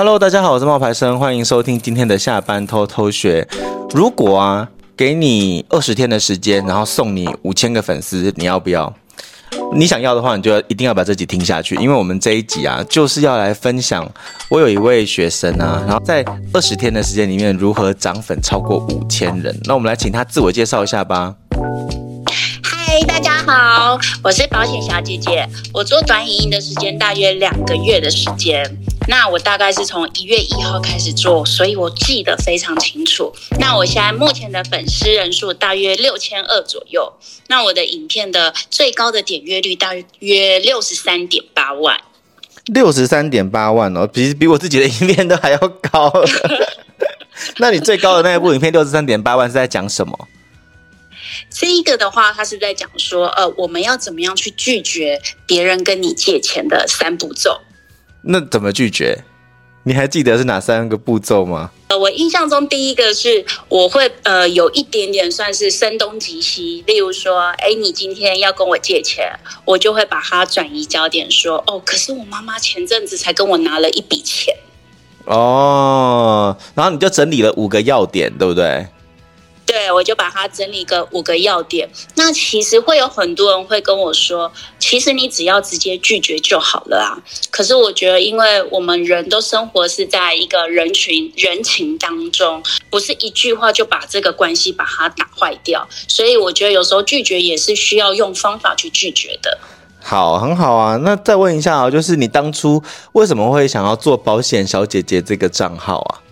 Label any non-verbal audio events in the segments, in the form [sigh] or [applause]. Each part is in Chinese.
Hello，大家好，我是冒牌生，欢迎收听今天的下班偷偷学。如果啊，给你二十天的时间，然后送你五千个粉丝，你要不要？你想要的话，你就一定要把这集听下去，因为我们这一集啊，就是要来分享我有一位学生啊，然后在二十天的时间里面如何涨粉超过五千人。那我们来请他自我介绍一下吧。嗨，大家好，我是保险小姐姐，我做短影音的时间大约两个月的时间。那我大概是从一月一号开始做，所以我记得非常清楚。那我现在目前的粉丝人数大约六千二左右。那我的影片的最高的点阅率大约六十三点八万。六十三点八万哦，比比我自己的影片都还要高。[laughs] 那你最高的那一部影片六十三点八万是在讲什么？这一个的话，他是在讲说，呃，我们要怎么样去拒绝别人跟你借钱的三步骤。那怎么拒绝？你还记得是哪三个步骤吗？呃，我印象中第一个是我会呃有一点点算是声东击西，例如说，哎，你今天要跟我借钱，我就会把它转移焦点，说，哦，可是我妈妈前阵子才跟我拿了一笔钱。哦，然后你就整理了五个要点，对不对？对，我就把它整理个五个要点。那其实会有很多人会跟我说，其实你只要直接拒绝就好了啊。可是我觉得，因为我们人都生活是在一个人群人情当中，不是一句话就把这个关系把它打坏掉。所以我觉得有时候拒绝也是需要用方法去拒绝的。好，很好啊。那再问一下啊，就是你当初为什么会想要做保险小姐姐这个账号啊？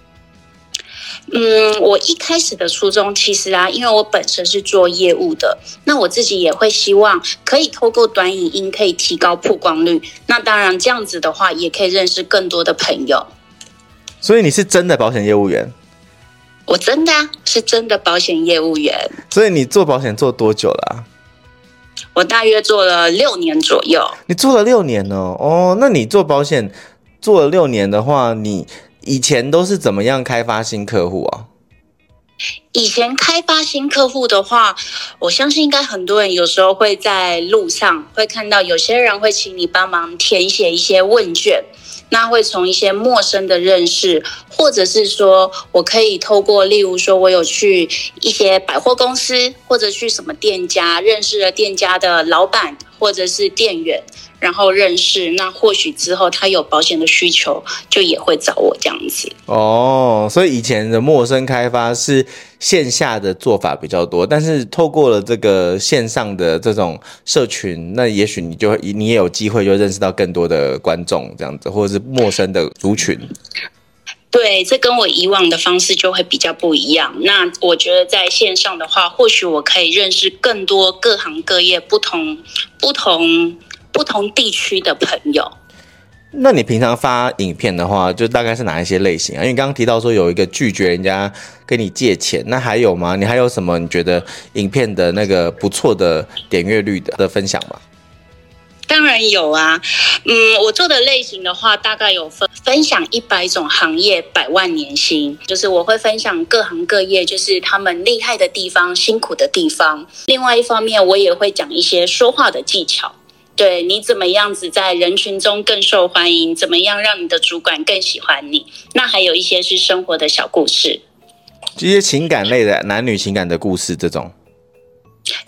嗯，我一开始的初衷其实啊，因为我本身是做业务的，那我自己也会希望可以透过短影音可以提高曝光率。那当然这样子的话，也可以认识更多的朋友。所以你是真的保险业务员？我真的啊，是真的保险业务员。所以你做保险做多久了啊？我大约做了六年左右。你做了六年哦，哦，那你做保险做了六年的话，你。以前都是怎么样开发新客户啊？以前开发新客户的话，我相信应该很多人有时候会在路上会看到有些人会请你帮忙填写一些问卷，那会从一些陌生的认识，或者是说我可以透过，例如说我有去一些百货公司，或者去什么店家认识了店家的老板或者是店员。然后认识，那或许之后他有保险的需求，就也会找我这样子。哦，所以以前的陌生开发是线下的做法比较多，但是透过了这个线上的这种社群，那也许你就会你也有机会就认识到更多的观众这样子，或者是陌生的族群。对，这跟我以往的方式就会比较不一样。那我觉得在线上的话，或许我可以认识更多各行各业不同不同。不同地区的朋友，那你平常发影片的话，就大概是哪一些类型啊？因为刚刚提到说有一个拒绝人家跟你借钱，那还有吗？你还有什么你觉得影片的那个不错的点阅率的的分享吗？当然有啊，嗯，我做的类型的话，大概有分分享一百种行业百万年薪，就是我会分享各行各业，就是他们厉害的地方、辛苦的地方。另外一方面，我也会讲一些说话的技巧。对，你怎么样子在人群中更受欢迎？怎么样让你的主管更喜欢你？那还有一些是生活的小故事，这些情感类的男女情感的故事，这种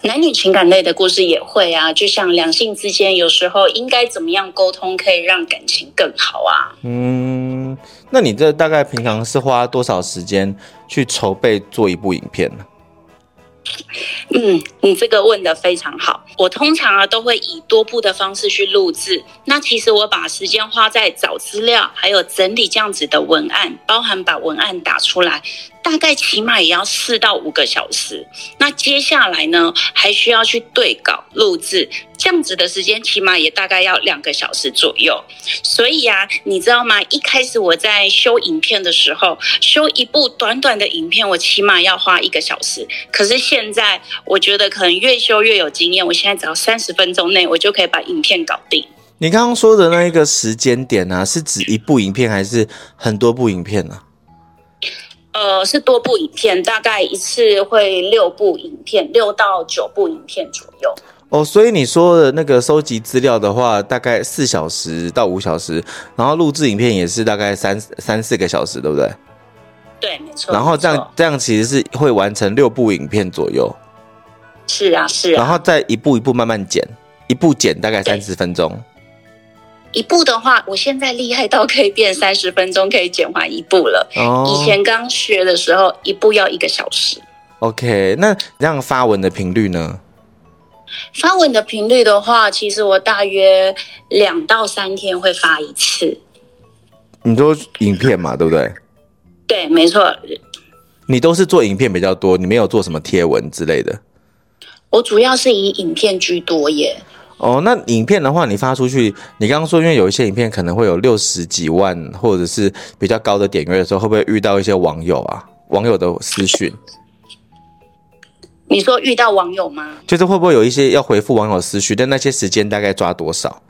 男女情感类的故事也会啊。就像两性之间，有时候应该怎么样沟通，可以让感情更好啊？嗯，那你这大概平常是花多少时间去筹备做一部影片呢？嗯，你这个问的非常好。我通常啊都会以多部的方式去录制。那其实我把时间花在找资料，还有整理这样子的文案，包含把文案打出来。大概起码也要四到五个小时，那接下来呢，还需要去对稿录制，这样子的时间起码也大概要两个小时左右。所以啊，你知道吗？一开始我在修影片的时候，修一部短短的影片，我起码要花一个小时。可是现在，我觉得可能越修越有经验，我现在只要三十分钟内，我就可以把影片搞定。你刚刚说的那一个时间点呢、啊，是指一部影片还是很多部影片呢、呃，是多部影片，大概一次会六部影片，六到九部影片左右。哦，所以你说的那个收集资料的话，大概四小时到五小时，然后录制影片也是大概三三四个小时，对不对？对，没错。然后这样这样其实是会完成六部影片左右。是啊，是啊。然后再一步一步慢慢剪，一步剪大概三十分钟。一步的话，我现在厉害到可以变三十分钟可以剪完一步了。哦。以前刚学的时候，一步要一个小时。OK，那这样发文的频率呢？发文的频率的话，其实我大约两到三天会发一次。你都影片嘛，对不对？对，没错。你都是做影片比较多，你没有做什么贴文之类的。我主要是以影片居多耶。哦，那影片的话，你发出去，你刚刚说，因为有一些影片可能会有六十几万，或者是比较高的点阅的时候，会不会遇到一些网友啊？网友的私讯？你说遇到网友吗？就是会不会有一些要回复网友私讯，但那些时间大概抓多少？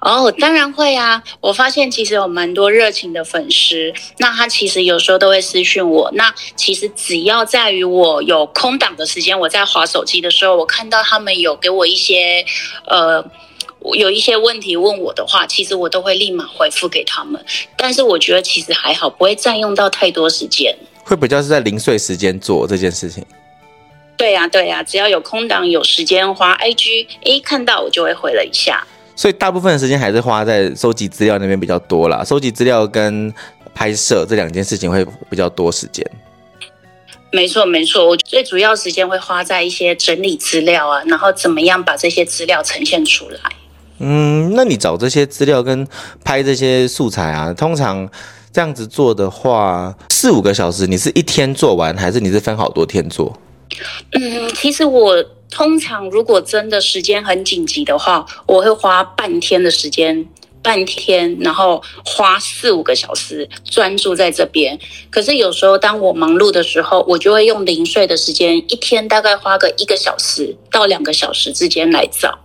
哦，当然会啊！我发现其实有蛮多热情的粉丝，那他其实有时候都会私讯我。那其实只要在于我有空档的时间，我在划手机的时候，我看到他们有给我一些呃有一些问题问我的话，其实我都会立马回复给他们。但是我觉得其实还好，不会占用到太多时间。会比较是在零碎时间做这件事情。对呀，对呀，只要有空档有时间滑 IG，诶，看到我就会回了一下。所以大部分的时间还是花在收集资料那边比较多啦，收集资料跟拍摄这两件事情会比较多时间。没错，没错，我最主要时间会花在一些整理资料啊，然后怎么样把这些资料呈现出来。嗯，那你找这些资料跟拍这些素材啊，通常这样子做的话，四五个小时，你是一天做完，还是你是分好多天做？嗯，其实我通常如果真的时间很紧急的话，我会花半天的时间，半天，然后花四五个小时专注在这边。可是有时候当我忙碌的时候，我就会用零碎的时间，一天大概花个一个小时到两个小时之间来找。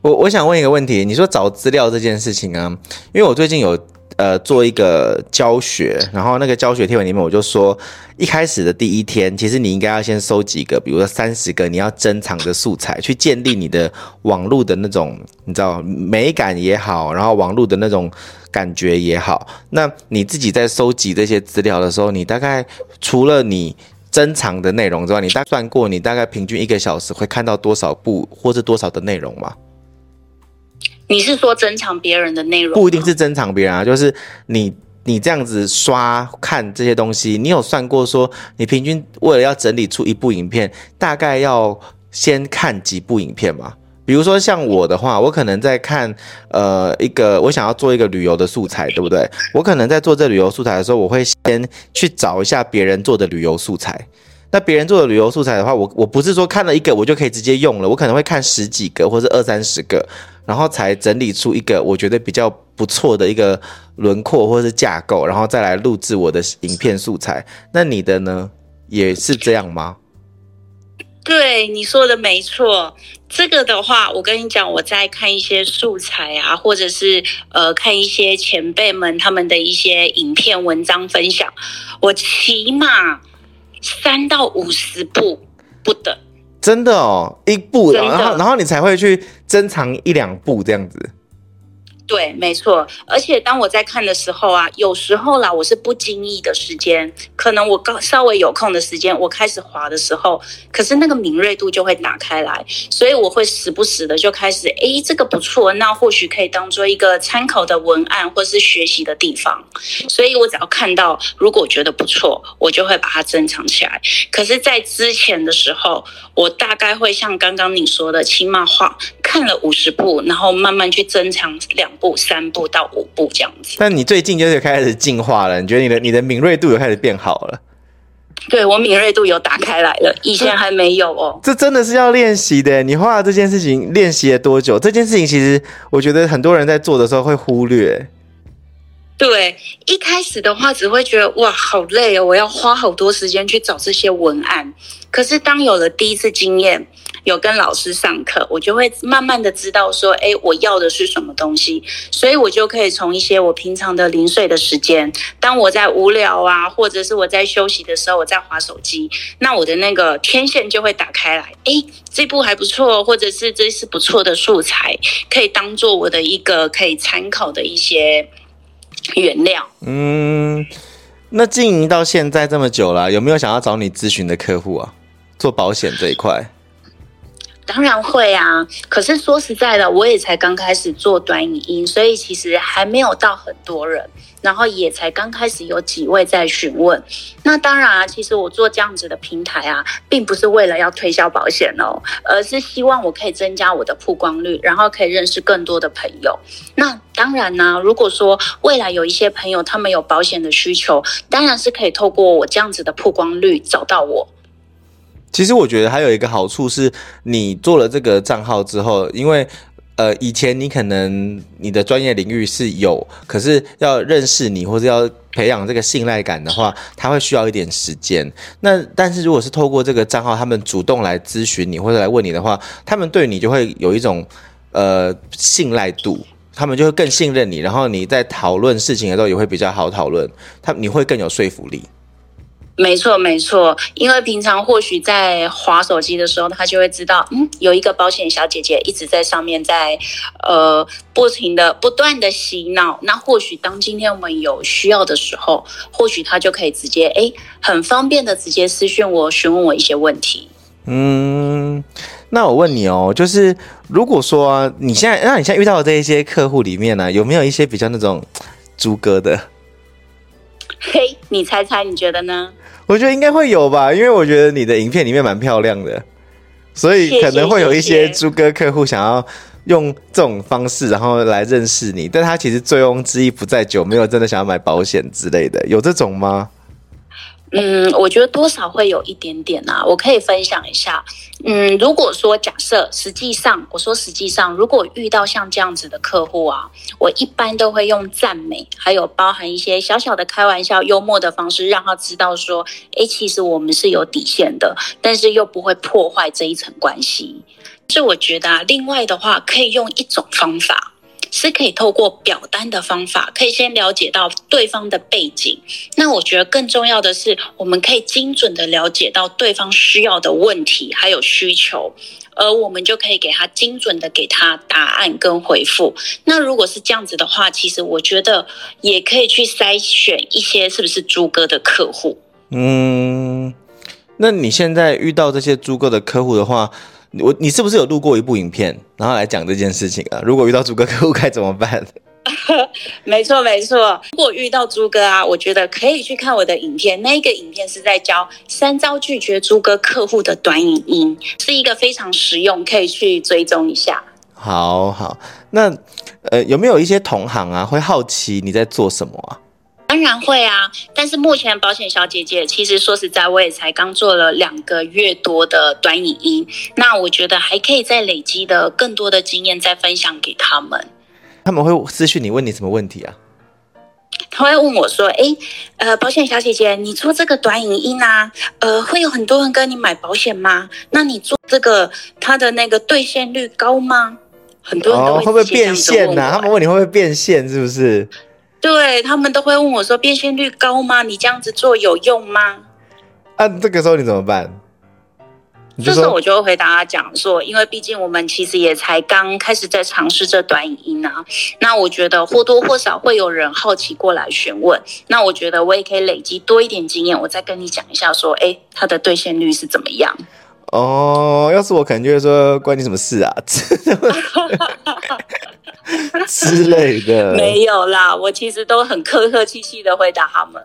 我我想问一个问题，你说找资料这件事情啊，因为我最近有。呃，做一个教学，然后那个教学贴文里面我就说，一开始的第一天，其实你应该要先收几个，比如说三十个你要珍藏的素材，去建立你的网络的那种，你知道美感也好，然后网络的那种感觉也好。那你自己在收集这些资料的时候，你大概除了你珍藏的内容之外，你大概算过你大概平均一个小时会看到多少部或是多少的内容吗？你是说珍藏别人的内容？不一定是珍藏别人啊，就是你你这样子刷看这些东西，你有算过说你平均为了要整理出一部影片，大概要先看几部影片吗？比如说像我的话，我可能在看呃一个我想要做一个旅游的素材，对不对？我可能在做这旅游素材的时候，我会先去找一下别人做的旅游素材。那别人做的旅游素材的话，我我不是说看了一个我就可以直接用了，我可能会看十几个或者二三十个。然后才整理出一个我觉得比较不错的一个轮廓或者是架构，然后再来录制我的影片素材。那你的呢，也是这样吗？对，你说的没错。这个的话，我跟你讲，我在看一些素材啊，或者是呃看一些前辈们他们的一些影片文章分享，我起码三到五十步不等。真的哦，一步，然后然后你才会去珍藏一两步这样子。对，没错。而且当我在看的时候啊，有时候啦，我是不经意的时间，可能我刚稍微有空的时间，我开始滑的时候，可是那个敏锐度就会打开来，所以我会时不时的就开始，诶，这个不错，那或许可以当做一个参考的文案或是学习的地方。所以我只要看到，如果觉得不错，我就会把它珍藏起来。可是，在之前的时候，我大概会像刚刚你说的，起码画看了五十部，然后慢慢去珍藏两。步三步到五步这样子，但你最近就是开始进化了，你觉得你的你的敏锐度有开始变好了？对，我敏锐度有打开来了，以前还没有哦。这真的是要练习的。你画这件事情练习了多久？这件事情其实我觉得很多人在做的时候会忽略。对，一开始的话只会觉得哇，好累哦，我要花好多时间去找这些文案。可是当有了第一次经验。有跟老师上课，我就会慢慢的知道说，哎，我要的是什么东西，所以我就可以从一些我平常的零碎的时间，当我在无聊啊，或者是我在休息的时候，我在划手机，那我的那个天线就会打开来，哎，这部还不错，或者是这是不错的素材，可以当做我的一个可以参考的一些原料。嗯。那经营到现在这么久了，有没有想要找你咨询的客户啊？做保险这一块？当然会啊，可是说实在的，我也才刚开始做短影音，所以其实还没有到很多人，然后也才刚开始有几位在询问。那当然啊，其实我做这样子的平台啊，并不是为了要推销保险哦，而是希望我可以增加我的曝光率，然后可以认识更多的朋友。那当然呢，如果说未来有一些朋友他们有保险的需求，当然是可以透过我这样子的曝光率找到我。其实我觉得还有一个好处是，你做了这个账号之后，因为呃，以前你可能你的专业领域是有，可是要认识你或者要培养这个信赖感的话，他会需要一点时间。那但是如果是透过这个账号，他们主动来咨询你或者来问你的话，他们对你就会有一种呃信赖度，他们就会更信任你，然后你在讨论事情的时候也会比较好讨论，他你会更有说服力。没错，没错，因为平常或许在划手机的时候，他就会知道，嗯，有一个保险小姐姐一直在上面在，呃，不停的、不断的洗脑。那或许当今天我们有需要的时候，或许他就可以直接，哎，很方便的直接私讯我，询问我一些问题。嗯，那我问你哦，就是如果说啊，你现在，那你现在遇到的这一些客户里面呢，啊，有没有一些比较那种 [tsk] 猪哥的？嘿，你猜猜，你觉得呢？我觉得应该会有吧，因为我觉得你的影片里面蛮漂亮的，所以可能会有一些猪哥客户想要用这种方式，然后来认识你。但他其实醉翁之意不在酒，没有真的想要买保险之类的，有这种吗？嗯，我觉得多少会有一点点啊，我可以分享一下。嗯，如果说假设，实际上我说实际上，如果遇到像这样子的客户啊，我一般都会用赞美，还有包含一些小小的开玩笑、幽默的方式，让他知道说，诶，其实我们是有底线的，但是又不会破坏这一层关系。所以我觉得啊，另外的话，可以用一种方法。是可以透过表单的方法，可以先了解到对方的背景。那我觉得更重要的是，我们可以精准的了解到对方需要的问题还有需求，而我们就可以给他精准的给他答案跟回复。那如果是这样子的话，其实我觉得也可以去筛选一些是不是猪哥的客户。嗯，那你现在遇到这些猪哥的客户的话，我你是不是有录过一部影片，然后来讲这件事情啊？如果遇到猪哥客户该怎么办？[laughs] 没错没错，如果遇到猪哥啊，我觉得可以去看我的影片。那个影片是在教三招拒绝猪哥客户的短影音，是一个非常实用，可以去追踪一下。好好，那呃有没有一些同行啊会好奇你在做什么啊？当然会啊，但是目前保险小姐姐其实说实在，我也才刚做了两个月多的短影音，那我觉得还可以再累积的更多的经验再分享给他们。他们会私讯你问你什么问题啊？他会问我说：“诶，呃，保险小姐姐，你做这个短影音啊，呃，会有很多人跟你买保险吗？那你做这个，它的那个兑现率高吗？很多人都会、哦、会不会变现呢、啊？他们问你会不会变现，是不是？”对，他们都会问我说：“变现率高吗？你这样子做有用吗？”啊，这个时候你怎么办？这时候我就会回答他讲说：“因为毕竟我们其实也才刚开始在尝试这短影音啊，那我觉得或多或少会有人好奇过来询问。那我觉得我也可以累积多一点经验，我再跟你讲一下说，哎，它的兑现率是怎么样？”哦，要是我可能就会说：“关你什么事啊？” [laughs] [laughs] 之类的没有啦，我其实都很客客气气的回答他们。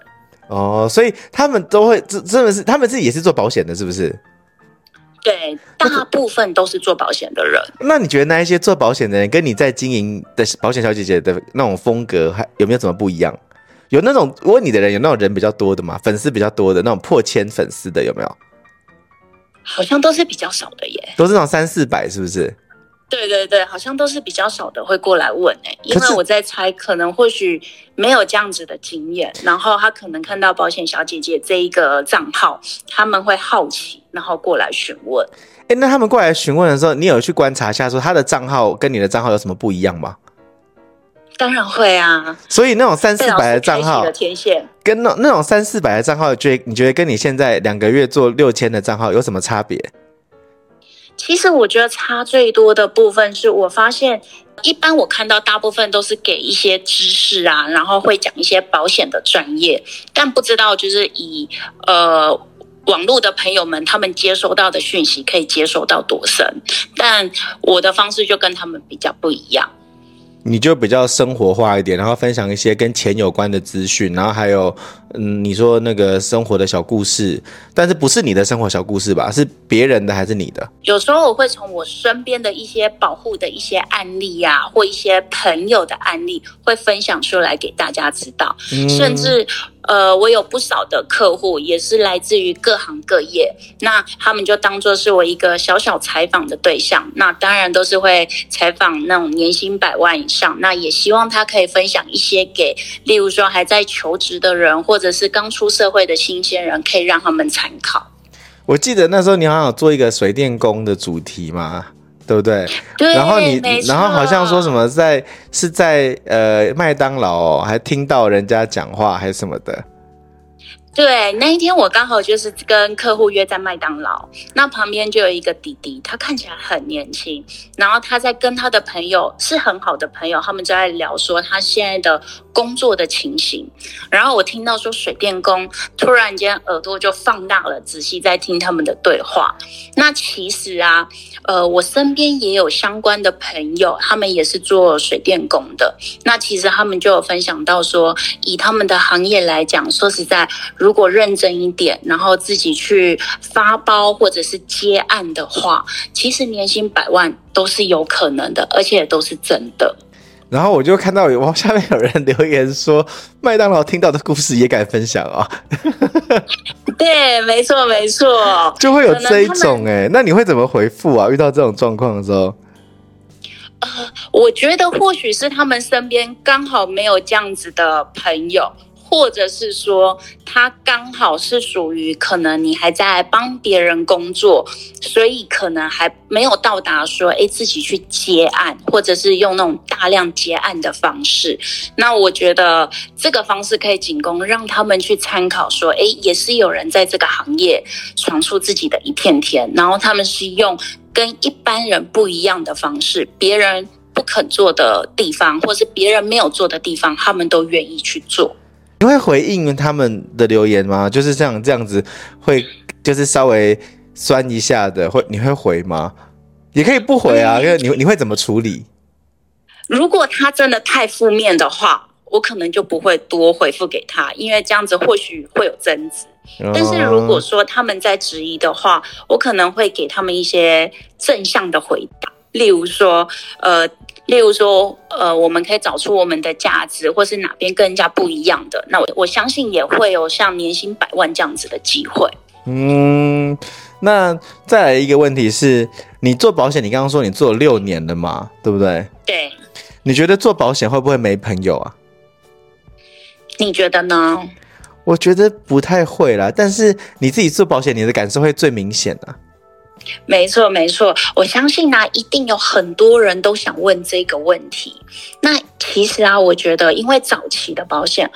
哦，所以他们都会这真的是他们自己也是做保险的，是不是？对，大部分都是做保险的人。那你觉得那一些做保险的人跟你在经营的保险小姐姐的那种风格还有没有什么不一样？有那种问你的人有那种人比较多的吗？粉丝比较多的那种破千粉丝的有没有？好像都是比较少的耶，都是那种三四百，是不是？对对对，好像都是比较少的会过来问哎，因为我在猜，可能或许没有这样子的经验，然后他可能看到保险小姐姐这一个账号，他们会好奇，然后过来询问。哎，那他们过来询问的时候，你有去观察一下，说他的账号跟你的账号有什么不一样吗？当然会啊。所以那种三四百的账号，天线跟那那种三四百的账号，觉你觉得跟你现在两个月做六千的账号有什么差别？其实我觉得差最多的部分是我发现，一般我看到大部分都是给一些知识啊，然后会讲一些保险的专业，但不知道就是以呃。网络的朋友们，他们接收到的讯息可以接收到多深？但我的方式就跟他们比较不一样。你就比较生活化一点，然后分享一些跟钱有关的资讯，然后还有，嗯，你说那个生活的小故事，但是不是你的生活小故事吧？是别人的还是你的？有时候我会从我身边的一些保护的一些案例呀、啊，或一些朋友的案例，会分享出来给大家知道，嗯、甚至。呃，我有不少的客户，也是来自于各行各业，那他们就当做是我一个小小采访的对象。那当然都是会采访那种年薪百万以上，那也希望他可以分享一些给，例如说还在求职的人，或者是刚出社会的新鲜人，可以让他们参考。我记得那时候你好像有做一个水电工的主题嘛。对不对？对，然后你，然后好像说什么在是在呃麦当劳、哦、还听到人家讲话还是什么的。对，那一天我刚好就是跟客户约在麦当劳，那旁边就有一个弟弟，他看起来很年轻，然后他在跟他的朋友是很好的朋友，他们就在聊说他现在的工作的情形。然后我听到说水电工，突然间耳朵就放大了，仔细在听他们的对话。那其实啊，呃，我身边也有相关的朋友，他们也是做水电工的。那其实他们就有分享到说，以他们的行业来讲，说实在。如果认真一点，然后自己去发包或者是接案的话，其实年薪百万都是有可能的，而且都是真的。然后我就看到有下面有人留言说，[laughs] 麦当劳听到的故事也敢分享啊、哦？[laughs] 对，没错没错，就会有这一种哎，那你会怎么回复啊？遇到这种状况的时候？呃，我觉得或许是他们身边刚好没有这样子的朋友。或者是说，他刚好是属于可能你还在帮别人工作，所以可能还没有到达说，哎，自己去接案，或者是用那种大量接案的方式。那我觉得这个方式可以仅供让他们去参考，说，哎，也是有人在这个行业闯出自己的一片天，然后他们是用跟一般人不一样的方式，别人不肯做的地方，或是别人没有做的地方，他们都愿意去做。你会回应他们的留言吗？就是这样这样子，会就是稍微酸一下的，会你会回吗？也可以不回啊，因为你你会怎么处理？如果他真的太负面的话，我可能就不会多回复给他，因为这样子或许会有争执。但是如果说他们在质疑的话，我可能会给他们一些正向的回答，例如说，呃。例如说，呃，我们可以找出我们的价值，或是哪边跟人家不一样的。那我我相信也会有像年薪百万这样子的机会。嗯，那再来一个问题是，你做保险，你刚刚说你做了六年了嘛，对不对？对。你觉得做保险会不会没朋友啊？你觉得呢？我觉得不太会啦，但是你自己做保险，你的感受会最明显啊。没错，没错，我相信呢、一定有很多人都想问这个问题。那其实啊，我觉得，因为早期的保险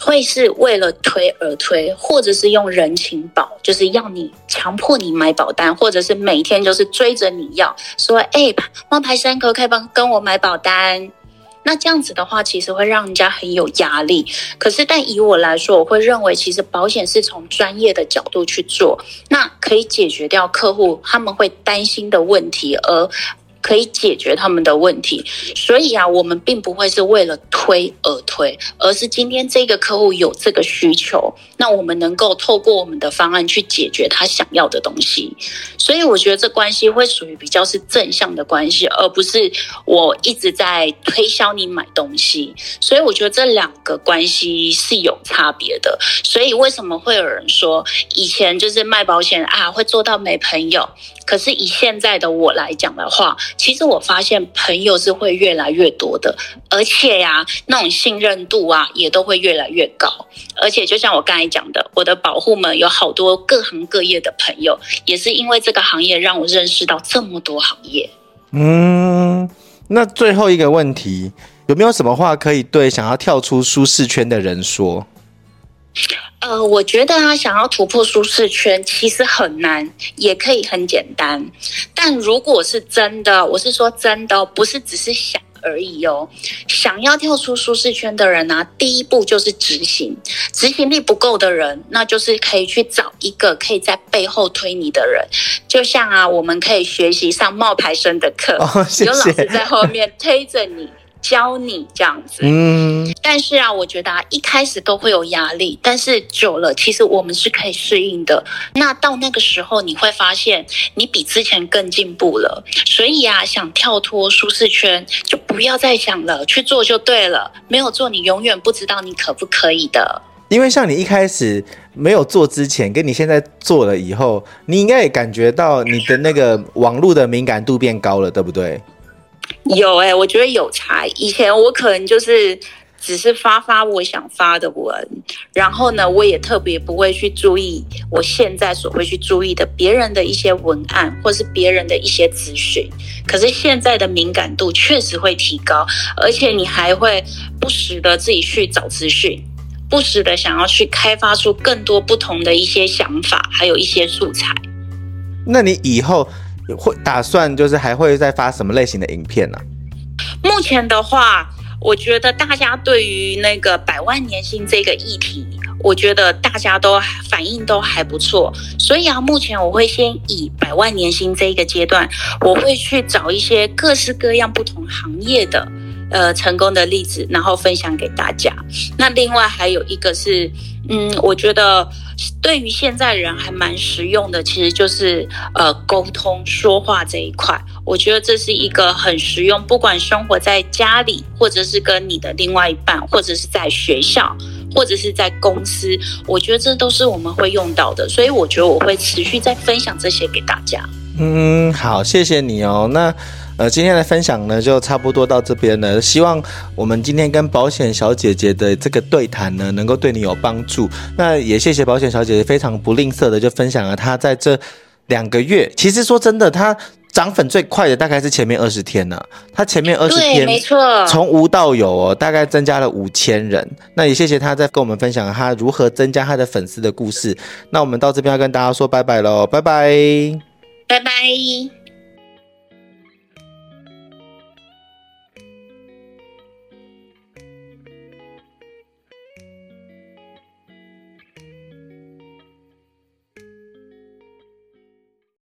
会是为了推而推，或者是用人情保，就是要你强迫你买保单，或者是每天就是追着你要说，哎，冒牌生可不可以帮跟我买保单？那这样子的话，其实会让人家很有压力。可是，但以我来说，我会认为，其实保险是从专业的角度去做，那可以解决掉客户他们会担心的问题，而。可以解决他们的问题，所以啊，我们并不会是为了推而推，而是今天这个客户有这个需求，那我们能够透过我们的方案去解决他想要的东西。所以我觉得这关系会属于比较是正向的关系，而不是我一直在推销你买东西。所以我觉得这两个关系是有差别的。所以为什么会有人说以前就是卖保险啊会做到没朋友？可是以现在的我来讲的话，其实我发现朋友是会越来越多的，而且呀，那种信任度啊也都会越来越高。而且就像我刚才讲的，我的保护们有好多各行各业的朋友，也是因为这个行业让我认识到这么多行业。嗯，那最后一个问题，有没有什么话可以对想要跳出舒适圈的人说？呃，我觉得啊想要突破舒适圈其实很难，也可以很简单。但如果是真的，我是说真的，不是只是想而已哦。想要跳出舒适圈的人呢、啊，第一步就是执行。执行力不够的人，那就是可以去找一个可以在背后推你的人。就像啊，我们可以学习上冒牌生的课，哦、谢谢有老师在后面推着你。教你这样子，嗯，但是啊，我觉得啊，一开始都会有压力，但是久了，其实我们是可以适应的。那到那个时候，你会发现你比之前更进步了。所以啊，想跳脱舒适圈，就不要再想了，去做就对了。没有做，你永远不知道你可不可以的。因为像你一开始没有做之前，跟你现在做了以后，你应该也感觉到你的那个网络的敏感度变高了，对不对？有哎、我觉得有差。以前我可能就是只是发发我想发的文，然后呢，我也特别不会去注意我现在所会去注意的别人的一些文案，或是别人的一些资讯。可是现在的敏感度确实会提高，而且你还会不时的自己去找资讯，不时的想要去开发出更多不同的一些想法，还有一些素材。那你以后？会打算就是还会再发什么类型的影片呢？目前的话，我觉得大家对于那个百万年薪这个议题，我觉得大家都反应都还不错。所以啊，目前我会先以百万年薪这一个阶段，我会去找一些各式各样不同行业的呃成功的例子，然后分享给大家。那另外还有一个是，嗯，我觉得。对于现在人还蛮实用的，其实就是呃沟通说话这一块，我觉得这是一个很实用，不管生活在家里，或者是跟你的另外一半，或者是在学校，或者是在公司，我觉得这都是我们会用到的，所以我觉得我会持续在分享这些给大家。嗯，好，谢谢你哦。那。呃，今天的分享呢，就差不多到这边了。希望我们今天跟保险小姐姐的这个对谈呢，能够对你有帮助。那也谢谢保险小姐姐非常不吝啬的就分享了她在这两个月，其实说真的，她涨粉最快的大概是前面二十天呢、啊。她前面二十天，没错，从无到有哦，大概增加了五千人。那也谢谢她在跟我们分享她如何增加她的粉丝的故事。那我们到这边要跟大家说拜拜喽，拜拜，拜拜。